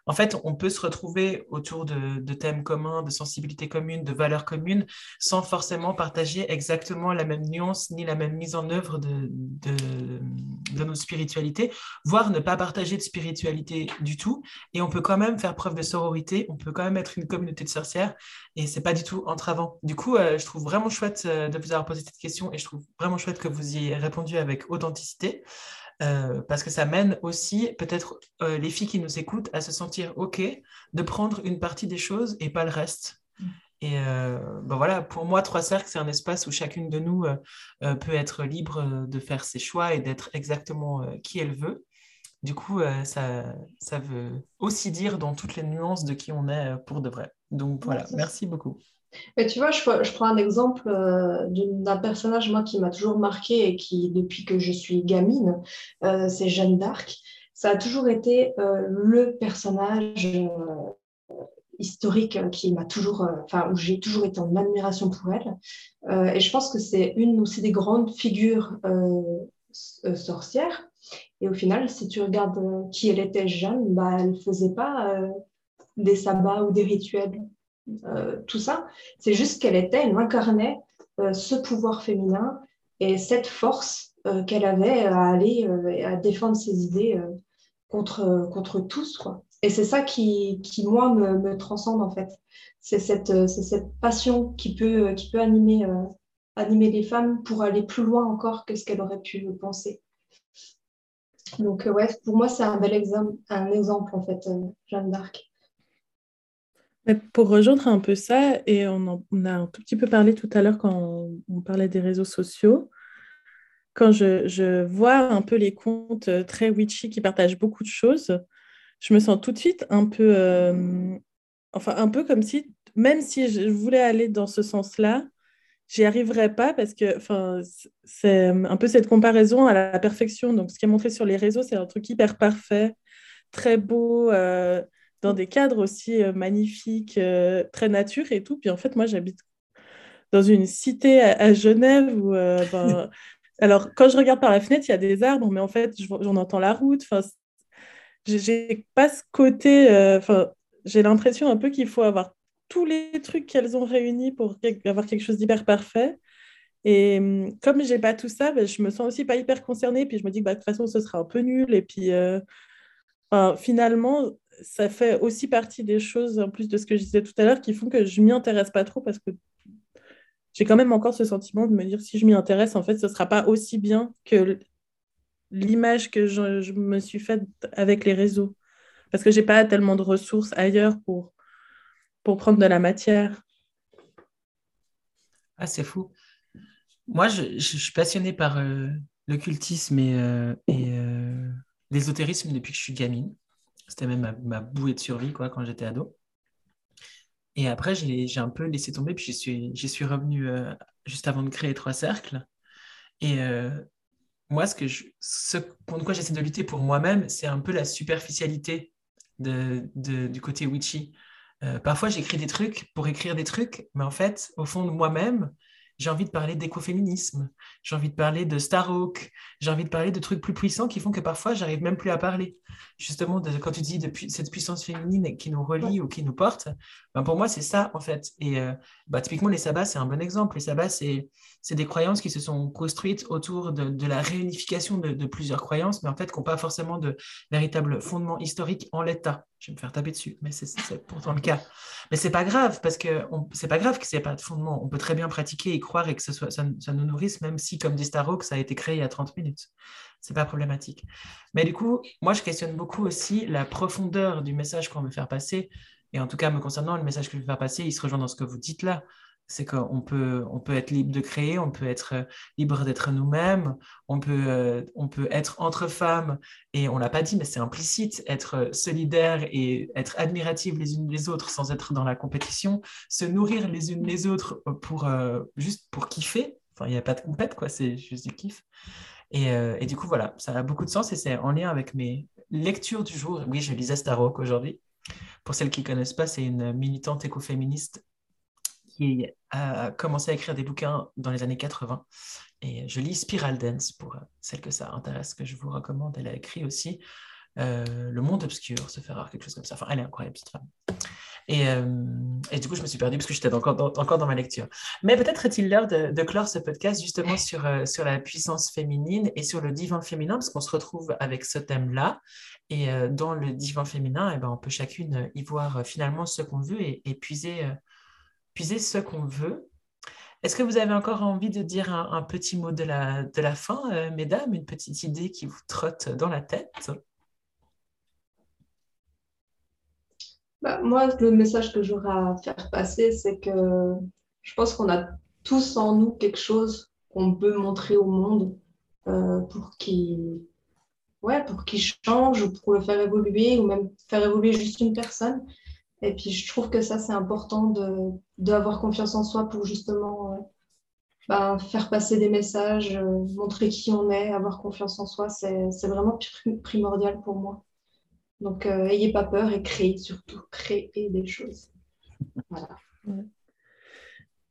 S1: en fait, on peut se retrouver autour de, thèmes communs, de sensibilités communes, de valeurs communes, sans forcément partager exactement la même nuance ni la même mise en œuvre de, de, nos spiritualités, voire ne pas partager de spiritualité du tout. Et on peut quand même faire preuve de sororité. On peut quand même être une communauté de sorcières et c'est pas du tout entravant. Du coup, euh, je trouve vraiment chouette euh, de vous avoir posé cette question et je trouve vraiment chouette que vous y ayez répondu avec authenticité. Euh, parce que ça mène aussi peut-être euh, les filles qui nous écoutent à se sentir OK de prendre une partie des choses et pas le reste. Mm. Et euh, ben voilà, pour moi, Trois Cercles, c'est un espace où chacune de nous peut être libre de faire ses choix et d'être exactement qui elle veut. Du coup, ça, ça veut aussi dire dans toutes les nuances de qui on est pour de vrai. Donc voilà, merci beaucoup.
S2: Mais tu vois, je, prends un exemple euh, d'un personnage, moi, qui m'a toujours marqué et qui, depuis que je suis gamine, euh, c'est Jeanne d'Arc. Ça a toujours été euh, le personnage historique qui m'a toujours, enfin, où j'ai toujours été en admiration pour elle. et je pense que c'est une aussi des grandes figures sorcières. Et au final, si tu regardes qui elle était, Jeanne, bah, elle ne faisait pas des sabbats ou des rituels tout ça. C'est juste qu'elle était, elle incarnait euh, ce pouvoir féminin et cette force euh, qu'elle avait à aller à défendre ses idées contre, contre tous. Quoi. Et c'est ça qui, qui moi, me, transcende en fait. C'est cette, cette passion qui peut, qui peut animer, animer les femmes pour aller plus loin encore que ce qu'elle aurait pu penser. Donc, ouais, pour moi, c'est un bel exemple, un exemple en fait, Jeanne d'Arc.
S3: Pour rejoindre un peu ça, et on, a un tout petit peu parlé tout à l'heure quand on, parlait des réseaux sociaux, quand je, vois un peu les comptes euh, très witchy qui partagent beaucoup de choses, je me sens tout de suite un peu, euh, enfin un peu comme si, même si je voulais aller dans ce sens-là, j'y arriverais pas parce que, c'est un peu cette comparaison à la perfection. Donc, ce qui est montré sur les réseaux, c'est un truc hyper parfait, très beau. Euh, dans des cadres aussi magnifiques, très nature et tout. Puis en fait, moi, j'habite dans une cité à, Genève où, ben, alors, quand je regarde par la fenêtre, il y a des arbres, mais en fait, j'en entends la route. Enfin, j'ai pas ce côté. Enfin, j'ai l'impression un peu qu'il faut avoir tous les trucs qu'elles ont réunis pour avoir quelque chose d'hyper parfait. Et hum, comme j'ai pas tout ça, ben, je me sens aussi pas hyper concernée. Puis je me dis que bah, de toute façon, ce sera un peu nul. Et puis finalement, ça fait aussi partie des choses, en plus de ce que je disais tout à l'heure, qui font que je m'y intéresse pas trop parce que j'ai quand même encore ce sentiment de me dire si je m'y intéresse, en fait, ce sera pas aussi bien que l'image que je, me suis faite avec les réseaux. Parce que j'ai pas tellement de ressources ailleurs pour, pour prendre de la matière.
S1: Ah, c'est fou. Moi, je, suis passionnée par euh, le cultisme et, euh, euh, l'ésotérisme depuis que je suis gamine. C'était même ma, bouée de survie quoi, quand j'étais ado. Et après, j'ai un peu laissé tomber, puis j'y suis, suis revenu euh, juste avant de créer Trois Cercles. Et euh, moi, ce, que je, ce contre quoi j'essaie de lutter pour moi-même, c'est un peu la superficialité de, du côté witchy. Euh, parfois, j'écris des trucs pour écrire des trucs, mais en fait, au fond de moi-même, j'ai envie de parler d'écoféminisme, j'ai envie de parler de Starhawk, j'ai envie de parler de trucs plus puissants qui font que parfois, j'arrive même plus à parler. Justement, de, quand tu dis de cette puissance féminine qui nous relie ou qui nous porte, ben pour moi, c'est ça, en fait. Et euh, bah, typiquement, les sabbats, c'est un bon exemple. Les sabbats, c'est des croyances qui se sont construites autour de, de la réunification de, de, plusieurs croyances, mais en fait, qui n'ont pas forcément de véritable fondement historique en l'état. Je vais me faire taper dessus, mais c'est pourtant le cas. Mais c'est pas grave, parce que c'est pas grave que c'est pas de fondement. On peut très bien pratiquer et croire et que ce soit, ça, nous nourrisse, même si, comme dit Starhawk, ça a été créé il y a 30 minutes. C'est pas problématique. Mais du coup, moi, je questionne beaucoup aussi la profondeur du message qu'on veut faire passer. Et en tout cas, me concernant, le message que je veux faire passer, il se rejoint dans ce que vous dites là c'est qu'on peut, on peut être libre de créer, on peut être euh, libre d'être nous-mêmes, on peut, euh, on peut être entre femmes, et on ne l'a pas dit, mais c'est implicite, être euh, solidaire et être admirative les unes les autres sans être dans la compétition, se nourrir les unes les autres pour, juste pour kiffer. Enfin, il n'y a pas de compète, quoi, c'est juste du kiff. Et, et, du coup, voilà, ça a beaucoup de sens et c'est en lien avec mes lectures du jour. Oui, je lisais Starrock aujourd'hui. Pour celles qui ne connaissent pas, c'est une militante écoféministe qui a commencé à écrire des bouquins dans les années 80. Et je lis Spiral Dance pour celles que ça intéresse, que je vous recommande. Elle a écrit aussi euh, Le Monde Obscur, se faire quelque chose comme ça. Enfin, elle est incroyable, cette femme. Et, euh, et, du coup, je me suis perdue parce que j'étais encore dans, encore dans ma lecture. Mais peut-être est-il l'heure de, de, clore ce podcast justement sur, euh, sur la puissance féminine et sur le divin féminin, parce qu'on se retrouve avec ce thème-là. Et dans le divin féminin, eh ben, on peut chacune y voir finalement ce qu'on veut et, et puiser puiser ce qu'on veut. Est-ce que vous avez encore envie de dire un, petit mot de la, de la fin, euh, mesdames, une petite idée qui vous trotte dans la tête?
S2: Bah, Moi, le message que j'aurais à faire passer, c'est que je pense qu'on a tous en nous quelque chose qu'on peut montrer au monde euh, pour qu'il ouais, pour change ou pour le faire évoluer ou même faire évoluer juste une personne. Et puis, je trouve que ça, c'est important d'avoir confiance en soi pour justement euh, bah, faire passer des messages, euh, montrer qui on est, avoir confiance en soi. C'est vraiment primordial pour moi. Donc, euh, ayez pas peur et créez surtout, créez des choses. Voilà.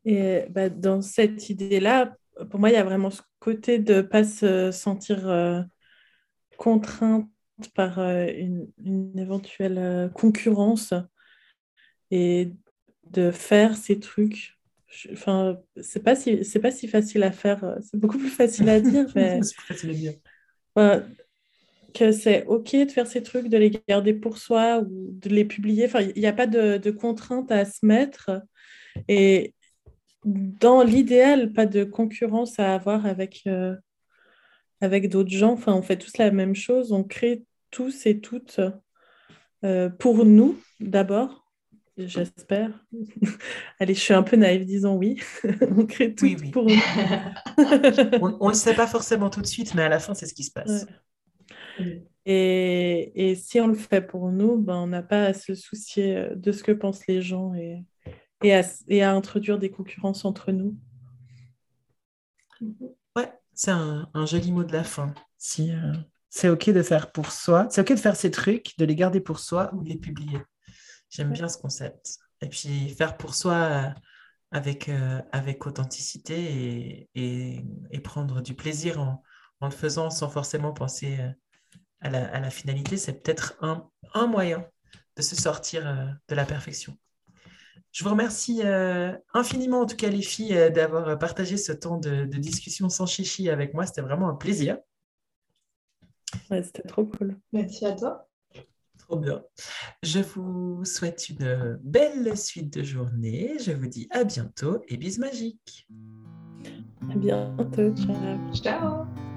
S3: Et bah, dans cette idée-là, pour moi, il y a vraiment ce côté de ne pas se sentir contrainte par une, une, éventuelle concurrence et de faire ces trucs. Enfin, c'est pas si c'est pas si facile à faire. C'est beaucoup plus facile à dire, mais
S1: c'est facile à dire.
S3: Que c'est ok de faire ces trucs, de les garder pour soi ou de les publier. Enfin, il n'y a pas de, de contrainte à se mettre et dans l'idéal, pas de concurrence à avoir avec euh, avec d'autres gens. Enfin, on fait tous la même chose. On crée tous et toutes euh, pour nous d'abord J'espère. Allez, je suis un peu naïve, disons oui. on crée tout pour nous.
S1: on ne le sait pas forcément tout de suite, mais à la fin, c'est ce qui se passe.
S3: Et, et, si on le fait pour nous, ben, on n'a pas à se soucier euh, de ce que pensent les gens et, et, à, et à introduire des concurrences entre nous.
S1: Ouais, c'est un, un, joli mot de la fin. Si euh, c'est OK de faire pour soi, c'est OK de faire ces trucs, de les garder pour soi ou de les publier. J'aime bien ce concept. Et puis faire pour soi euh, avec, euh, avec authenticité et, et, prendre du plaisir en, en, le faisant sans forcément penser euh, à la, à la finalité, c'est peut-être un, un, moyen de se sortir de la perfection. Je vous remercie infiniment, en tout cas les filles, d'avoir partagé ce temps de, de, discussion sans chichi avec moi. C'était vraiment un plaisir.
S3: Ouais, C'était trop cool.
S2: Merci à toi
S1: bien. Je vous souhaite une belle suite de journée. Je vous dis à bientôt et bis magiques.
S3: À bientôt.
S2: Ciao. Ciao.